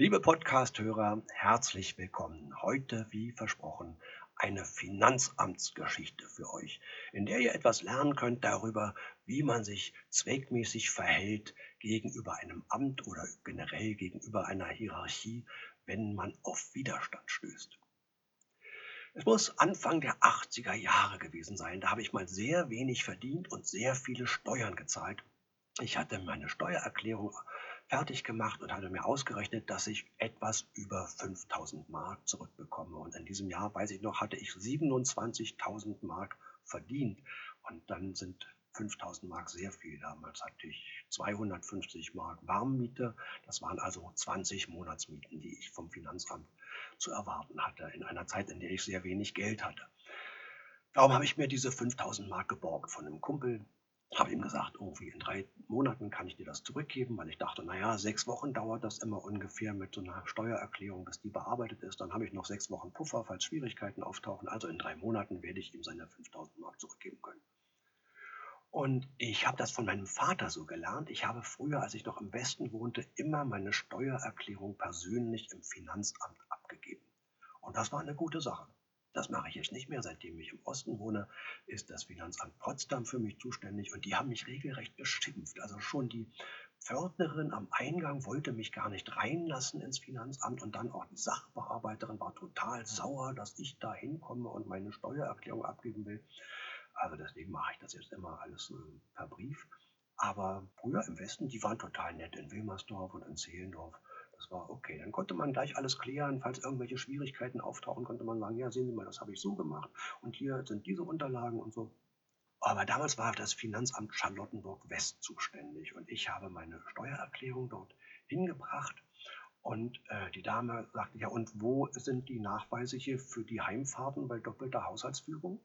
Liebe Podcast-Hörer, herzlich willkommen. Heute, wie versprochen, eine Finanzamtsgeschichte für euch, in der ihr etwas lernen könnt darüber, wie man sich zweckmäßig verhält gegenüber einem Amt oder generell gegenüber einer Hierarchie, wenn man auf Widerstand stößt. Es muss Anfang der 80er Jahre gewesen sein. Da habe ich mal sehr wenig verdient und sehr viele Steuern gezahlt. Ich hatte meine Steuererklärung fertig gemacht und hatte mir ausgerechnet, dass ich etwas über 5000 Mark zurückbekomme. Und in diesem Jahr, weiß ich noch, hatte ich 27.000 Mark verdient. Und dann sind 5000 Mark sehr viel. Damals hatte ich 250 Mark Warmmiete. Das waren also 20 Monatsmieten, die ich vom Finanzamt zu erwarten hatte, in einer Zeit, in der ich sehr wenig Geld hatte. Darum habe ich mir diese 5000 Mark geborgt von einem Kumpel. Habe ihm gesagt, irgendwie in drei Monaten kann ich dir das zurückgeben, weil ich dachte, naja, sechs Wochen dauert das immer ungefähr mit so einer Steuererklärung, bis die bearbeitet ist. Dann habe ich noch sechs Wochen Puffer, falls Schwierigkeiten auftauchen. Also in drei Monaten werde ich ihm seine 5000 Mark zurückgeben können. Und ich habe das von meinem Vater so gelernt. Ich habe früher, als ich noch im Westen wohnte, immer meine Steuererklärung persönlich im Finanzamt abgegeben. Und das war eine gute Sache. Das mache ich jetzt nicht mehr. Seitdem ich im Osten wohne, ist das Finanzamt Potsdam für mich zuständig und die haben mich regelrecht beschimpft. Also schon die Pförtnerin am Eingang wollte mich gar nicht reinlassen ins Finanzamt und dann auch die Sachbearbeiterin war total sauer, dass ich da hinkomme und meine Steuererklärung abgeben will. Also deswegen mache ich das jetzt immer alles äh, per Brief. Aber früher im Westen, die waren total nett in Wilmersdorf und in Zehlendorf. Das war okay. Dann konnte man gleich alles klären. Falls irgendwelche Schwierigkeiten auftauchen, konnte man sagen, ja, sehen Sie mal, das habe ich so gemacht. Und hier sind diese Unterlagen und so. Aber damals war das Finanzamt Charlottenburg-West zuständig und ich habe meine Steuererklärung dort hingebracht. Und äh, die Dame sagte, ja, und wo sind die Nachweise hier für die Heimfahrten bei doppelter Haushaltsführung?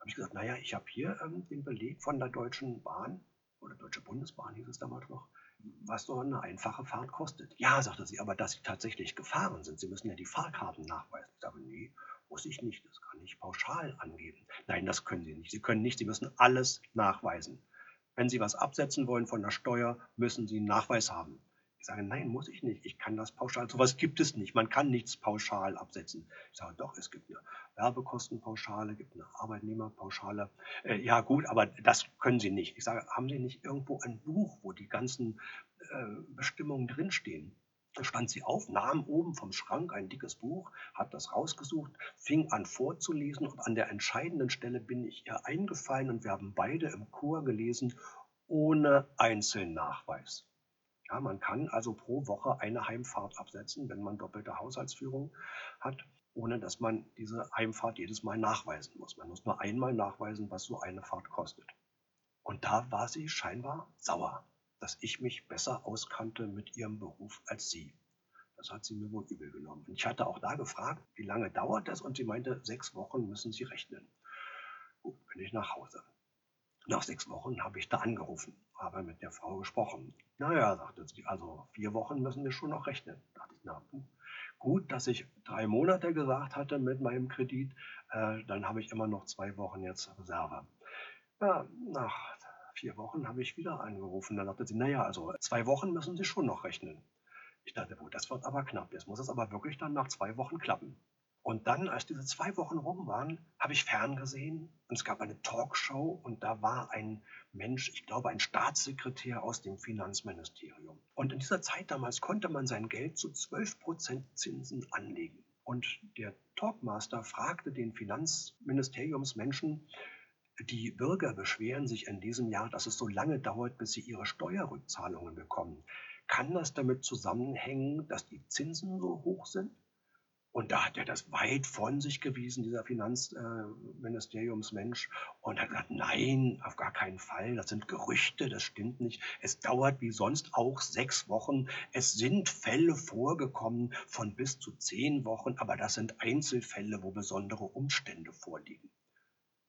habe ich gesagt, naja, ich habe hier ähm, den Beleg von der Deutschen Bahn oder Deutsche Bundesbahn hieß es damals noch, was so eine einfache Fahrt kostet. Ja, sagte sie, aber dass Sie tatsächlich gefahren sind, Sie müssen ja die Fahrkarten nachweisen. Ich sage, nee, muss ich nicht, das kann ich pauschal angeben. Nein, das können Sie nicht. Sie können nicht, Sie müssen alles nachweisen. Wenn Sie was absetzen wollen von der Steuer, müssen Sie einen Nachweis haben. Ich sage, nein, muss ich nicht. Ich kann das pauschal. Sowas gibt es nicht. Man kann nichts pauschal absetzen. Ich sage, doch, es gibt eine Werbekostenpauschale, gibt eine Arbeitnehmerpauschale. Äh, ja, gut, aber das können Sie nicht. Ich sage, haben Sie nicht irgendwo ein Buch, wo die ganzen äh, Bestimmungen drinstehen? Da stand sie auf, nahm oben vom Schrank ein dickes Buch, hat das rausgesucht, fing an vorzulesen und an der entscheidenden Stelle bin ich ihr eingefallen und wir haben beide im Chor gelesen, ohne Einzelnachweis. Ja, man kann also pro Woche eine Heimfahrt absetzen, wenn man doppelte Haushaltsführung hat, ohne dass man diese Heimfahrt jedes Mal nachweisen muss. Man muss nur einmal nachweisen, was so eine Fahrt kostet. Und da war sie scheinbar sauer, dass ich mich besser auskannte mit ihrem Beruf als sie. Das hat sie mir wohl übel genommen. Und ich hatte auch da gefragt, wie lange dauert das? Und sie meinte, sechs Wochen müssen Sie rechnen. Gut, bin ich nach Hause. Nach sechs Wochen habe ich da angerufen, habe mit der Frau gesprochen. Naja, sagte sie, also vier Wochen müssen wir schon noch rechnen. Da dachte ich, na gut, dass ich drei Monate gesagt hatte mit meinem Kredit, äh, dann habe ich immer noch zwei Wochen jetzt Reserve. Ja, nach vier Wochen habe ich wieder angerufen. Dann sagte sie, naja, also zwei Wochen müssen Sie schon noch rechnen. Ich dachte, das wird aber knapp. Jetzt muss es aber wirklich dann nach zwei Wochen klappen. Und dann, als diese zwei Wochen rum waren, habe ich ferngesehen und es gab eine Talkshow und da war ein Mensch, ich glaube ein Staatssekretär aus dem Finanzministerium. Und in dieser Zeit damals konnte man sein Geld zu 12% Zinsen anlegen. Und der Talkmaster fragte den Finanzministeriumsmenschen, die Bürger beschweren sich in diesem Jahr, dass es so lange dauert, bis sie ihre Steuerrückzahlungen bekommen. Kann das damit zusammenhängen, dass die Zinsen so hoch sind? Und da hat er das weit von sich gewiesen, dieser Finanzministeriumsmensch, und hat gesagt, nein, auf gar keinen Fall, das sind Gerüchte, das stimmt nicht. Es dauert wie sonst auch sechs Wochen. Es sind Fälle vorgekommen von bis zu zehn Wochen, aber das sind Einzelfälle, wo besondere Umstände vorliegen.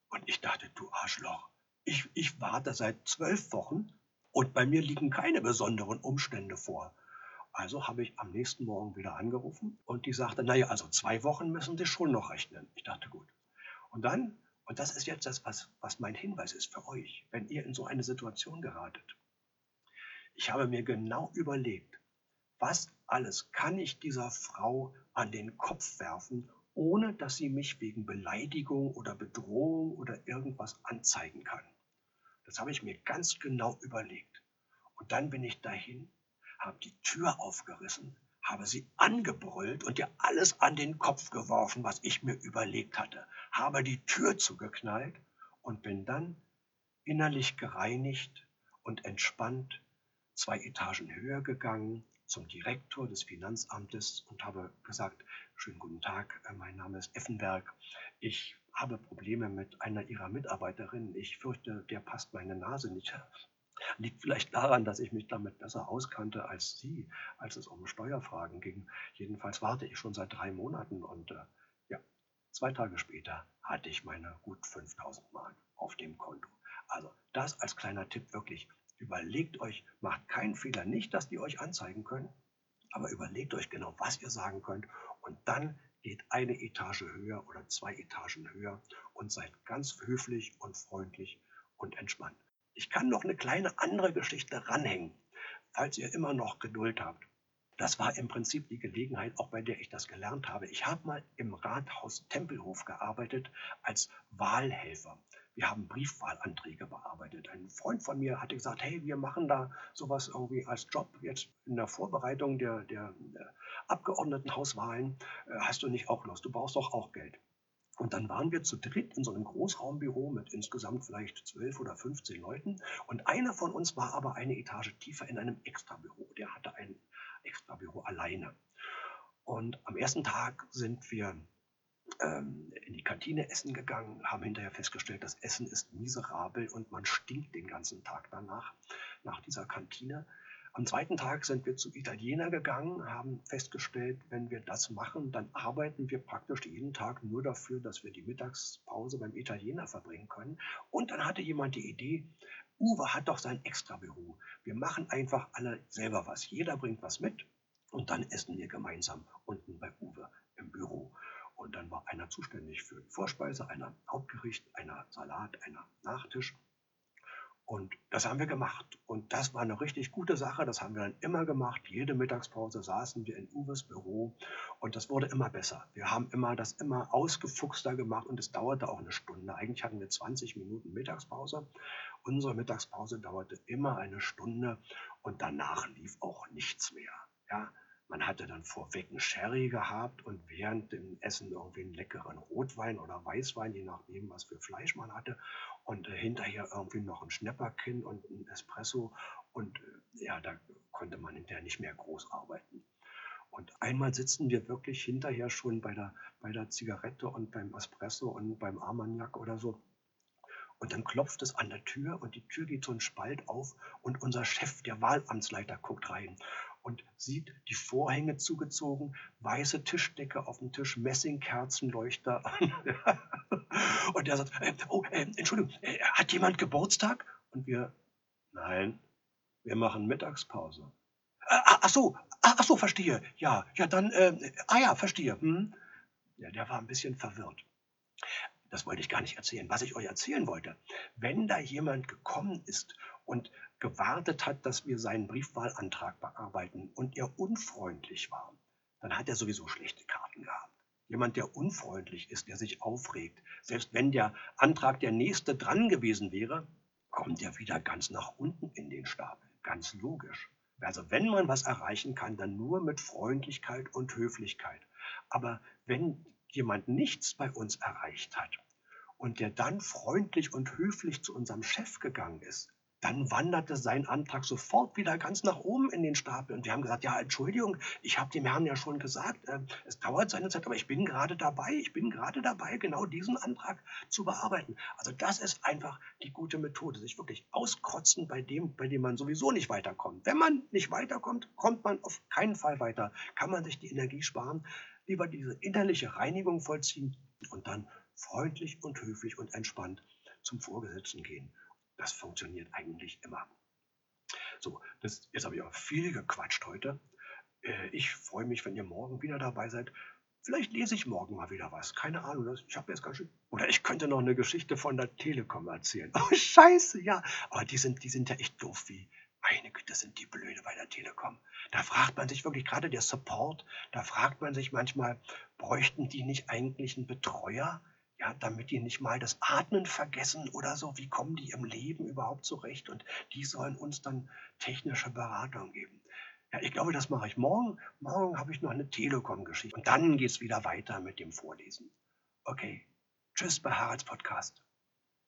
Und ich dachte, du Arschloch, ich, ich warte seit zwölf Wochen und bei mir liegen keine besonderen Umstände vor. Also habe ich am nächsten Morgen wieder angerufen und die sagte, naja, also zwei Wochen müssen Sie schon noch rechnen. Ich dachte, gut. Und dann, und das ist jetzt das, was, was mein Hinweis ist für euch, wenn ihr in so eine Situation geratet. Ich habe mir genau überlegt, was alles kann ich dieser Frau an den Kopf werfen, ohne dass sie mich wegen Beleidigung oder Bedrohung oder irgendwas anzeigen kann. Das habe ich mir ganz genau überlegt. Und dann bin ich dahin, habe die Tür aufgerissen, habe sie angebrüllt und ihr alles an den Kopf geworfen, was ich mir überlegt hatte, habe die Tür zugeknallt und bin dann innerlich gereinigt und entspannt zwei Etagen höher gegangen zum Direktor des Finanzamtes und habe gesagt, schönen guten Tag, äh, mein Name ist Effenberg. Ich habe Probleme mit einer Ihrer Mitarbeiterinnen. Ich fürchte, der passt meine Nase nicht. Liegt vielleicht daran, dass ich mich damit besser auskannte als Sie, als es um Steuerfragen ging. Jedenfalls warte ich schon seit drei Monaten und äh, ja, zwei Tage später hatte ich meine gut 5000 Mark auf dem Konto. Also das als kleiner Tipp wirklich. Überlegt euch, macht keinen Fehler, nicht, dass die euch anzeigen können, aber überlegt euch genau, was ihr sagen könnt und dann geht eine Etage höher oder zwei Etagen höher und seid ganz höflich und freundlich und entspannt. Ich kann noch eine kleine andere Geschichte ranhängen, falls ihr immer noch Geduld habt. Das war im Prinzip die Gelegenheit, auch bei der ich das gelernt habe. Ich habe mal im Rathaus Tempelhof gearbeitet als Wahlhelfer. Wir haben Briefwahlanträge bearbeitet. Ein Freund von mir hatte gesagt, hey, wir machen da sowas irgendwie als Job jetzt in der Vorbereitung der, der, der Abgeordnetenhauswahlen. Äh, hast du nicht auch Lust? Du brauchst doch auch Geld. Und dann waren wir zu dritt in so einem Großraumbüro mit insgesamt vielleicht zwölf oder 15 Leuten. Und einer von uns war aber eine Etage tiefer in einem Extrabüro. Der hatte ein Extrabüro alleine. Und am ersten Tag sind wir ähm, in die Kantine essen gegangen, haben hinterher festgestellt, das Essen ist miserabel und man stinkt den ganzen Tag danach, nach dieser Kantine. Am zweiten Tag sind wir zu Italiener gegangen, haben festgestellt, wenn wir das machen, dann arbeiten wir praktisch jeden Tag nur dafür, dass wir die Mittagspause beim Italiener verbringen können. Und dann hatte jemand die Idee, Uwe hat doch sein Extrabüro. Wir machen einfach alle selber was. Jeder bringt was mit und dann essen wir gemeinsam unten bei Uwe im Büro. Und dann war einer zuständig für Vorspeise, einer Hauptgericht, einer Salat, einer Nachtisch. Und das haben wir gemacht. Und das war eine richtig gute Sache. Das haben wir dann immer gemacht. Jede Mittagspause saßen wir in Uwes Büro und das wurde immer besser. Wir haben immer das immer ausgefuchster gemacht und es dauerte auch eine Stunde. Eigentlich hatten wir 20 Minuten Mittagspause. Unsere Mittagspause dauerte immer eine Stunde und danach lief auch nichts mehr. Ja, man hatte dann vorweg einen Sherry gehabt und während dem Essen irgendwie einen leckeren Rotwein oder Weißwein, je nachdem, was für Fleisch man hatte. Und äh, hinterher irgendwie noch ein Schnäpperkin und ein Espresso. Und äh, ja, da konnte man hinterher nicht mehr groß arbeiten. Und einmal sitzen wir wirklich hinterher schon bei der, bei der Zigarette und beim Espresso und beim Armagnac oder so. Und dann klopft es an der Tür und die Tür geht so ein Spalt auf und unser Chef, der Wahlamtsleiter, guckt rein und sieht die Vorhänge zugezogen, weiße Tischdecke auf dem Tisch, Messingkerzenleuchter. und er sagt, äh, oh, äh, Entschuldigung, äh, hat jemand Geburtstag? Und wir, nein, wir machen Mittagspause. Ach, ach so, ach so, verstehe. Ja, ja, dann, äh, ah ja, verstehe. Hm? Ja, der war ein bisschen verwirrt. Das wollte ich gar nicht erzählen. Was ich euch erzählen wollte, wenn da jemand gekommen ist und gewartet hat, dass wir seinen Briefwahlantrag bearbeiten und er unfreundlich war, dann hat er sowieso schlechte Karten gehabt. Jemand, der unfreundlich ist, der sich aufregt, selbst wenn der Antrag der nächste dran gewesen wäre, kommt er wieder ganz nach unten in den Stapel. Ganz logisch. Also wenn man was erreichen kann, dann nur mit Freundlichkeit und Höflichkeit. Aber wenn jemand nichts bei uns erreicht hat und der dann freundlich und höflich zu unserem Chef gegangen ist, dann wanderte sein Antrag sofort wieder ganz nach oben in den Stapel. Und wir haben gesagt, ja, Entschuldigung, ich habe dem Herrn ja schon gesagt, äh, es dauert seine Zeit, aber ich bin gerade dabei, ich bin gerade dabei, genau diesen Antrag zu bearbeiten. Also das ist einfach die gute Methode, sich wirklich auskotzen bei dem, bei dem man sowieso nicht weiterkommt. Wenn man nicht weiterkommt, kommt man auf keinen Fall weiter. Kann man sich die Energie sparen, lieber diese innerliche Reinigung vollziehen und dann freundlich und höflich und entspannt zum Vorgesetzten gehen das funktioniert eigentlich immer. So, das, jetzt habe ich auch viel gequatscht heute. Äh, ich freue mich, wenn ihr morgen wieder dabei seid. Vielleicht lese ich morgen mal wieder was. Keine Ahnung. Ich habe jetzt ganz schön. Oder ich könnte noch eine Geschichte von der Telekom erzählen. Oh, Scheiße, ja. Aber die sind, die sind ja echt doof wie, Meine Güte, sind die blöde bei der Telekom. Da fragt man sich wirklich, gerade der Support, da fragt man sich manchmal, bräuchten die nicht eigentlich einen Betreuer? Ja, damit die nicht mal das Atmen vergessen oder so. Wie kommen die im Leben überhaupt zurecht? Und die sollen uns dann technische Beratung geben. Ja, ich glaube, das mache ich morgen. Morgen habe ich noch eine Telekom-Geschichte. Und dann geht es wieder weiter mit dem Vorlesen. Okay. Tschüss bei Haralds Podcast.